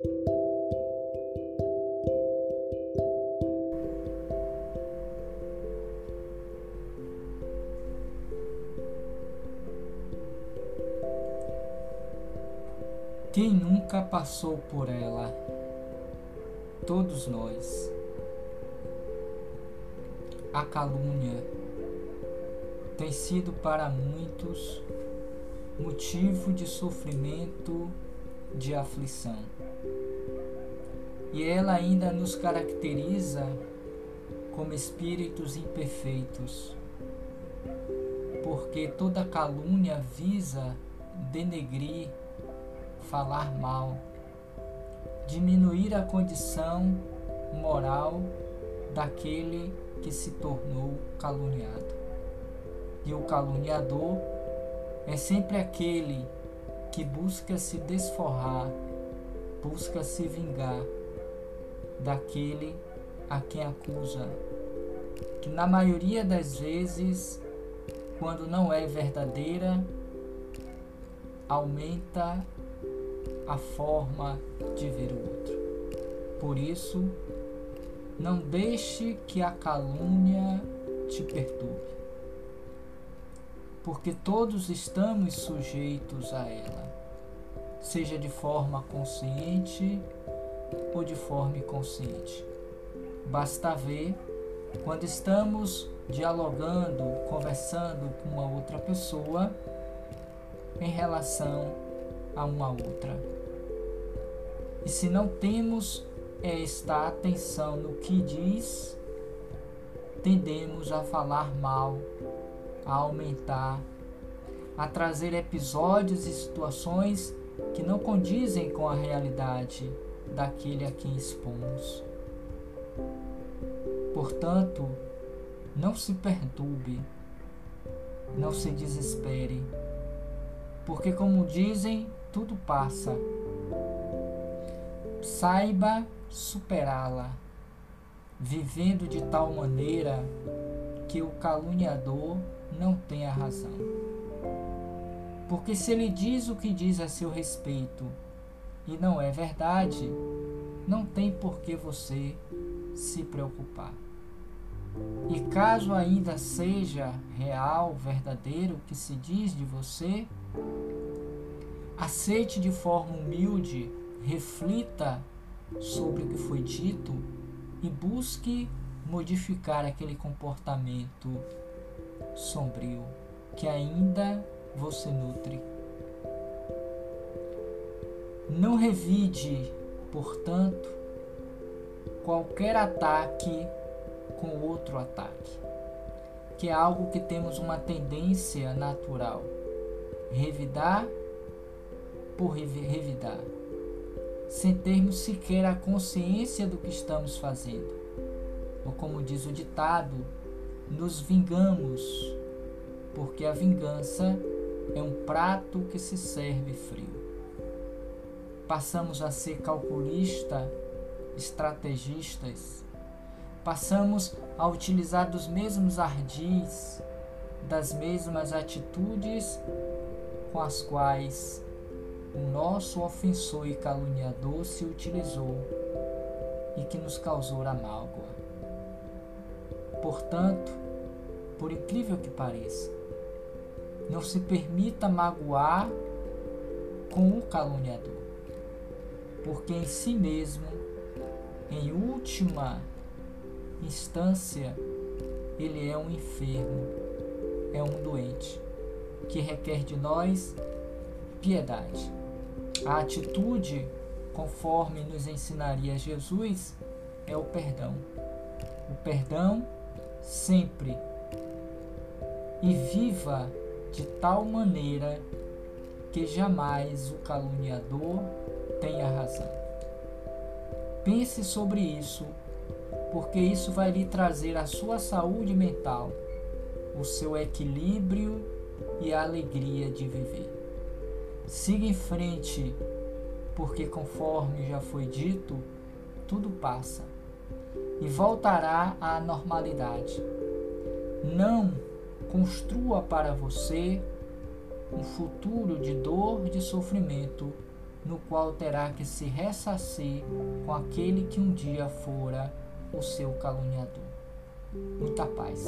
Quem nunca passou por ela? Todos nós. A calúnia tem sido para muitos motivo de sofrimento, de aflição. E ela ainda nos caracteriza como espíritos imperfeitos, porque toda calúnia visa denegrir falar mal, diminuir a condição moral daquele que se tornou caluniado. E o caluniador é sempre aquele que busca se desforrar, busca se vingar daquele a quem acusa, que na maioria das vezes, quando não é verdadeira, aumenta a forma de ver o outro. Por isso, não deixe que a calúnia te perturbe, porque todos estamos sujeitos a ela, seja de forma consciente ou de forma inconsciente. Basta ver quando estamos dialogando, conversando com uma outra pessoa em relação a uma outra. E se não temos esta atenção no que diz, tendemos a falar mal, a aumentar, a trazer episódios e situações que não condizem com a realidade daquele a quem expomos. Portanto, não se perturbe, não se desespere, porque, como dizem, tudo passa saiba superá-la, vivendo de tal maneira que o caluniador não tenha razão. Porque se ele diz o que diz a seu respeito e não é verdade, não tem por que você se preocupar. E caso ainda seja real, verdadeiro o que se diz de você, aceite de forma humilde reflita sobre o que foi dito e busque modificar aquele comportamento sombrio que ainda você nutre. Não revide, portanto, qualquer ataque com outro ataque, que é algo que temos uma tendência natural. Revidar por revidar sem termos sequer a consciência do que estamos fazendo. Ou como diz o ditado, nos vingamos, porque a vingança é um prato que se serve frio. Passamos a ser calculista, estrategistas, passamos a utilizar dos mesmos ardis, das mesmas atitudes com as quais o nosso ofensor e caluniador se utilizou e que nos causou a mágoa. Portanto, por incrível que pareça, não se permita magoar com o caluniador, porque em si mesmo, em última instância, ele é um enfermo, é um doente, que requer de nós piedade. A atitude, conforme nos ensinaria Jesus, é o perdão. O perdão sempre. E viva de tal maneira que jamais o caluniador tenha razão. Pense sobre isso, porque isso vai lhe trazer a sua saúde mental, o seu equilíbrio e a alegria de viver. Siga em frente, porque conforme já foi dito, tudo passa e voltará à normalidade. Não construa para você um futuro de dor, de sofrimento no qual terá que se ressarcir com aquele que um dia fora o seu caluniador. Muita paz.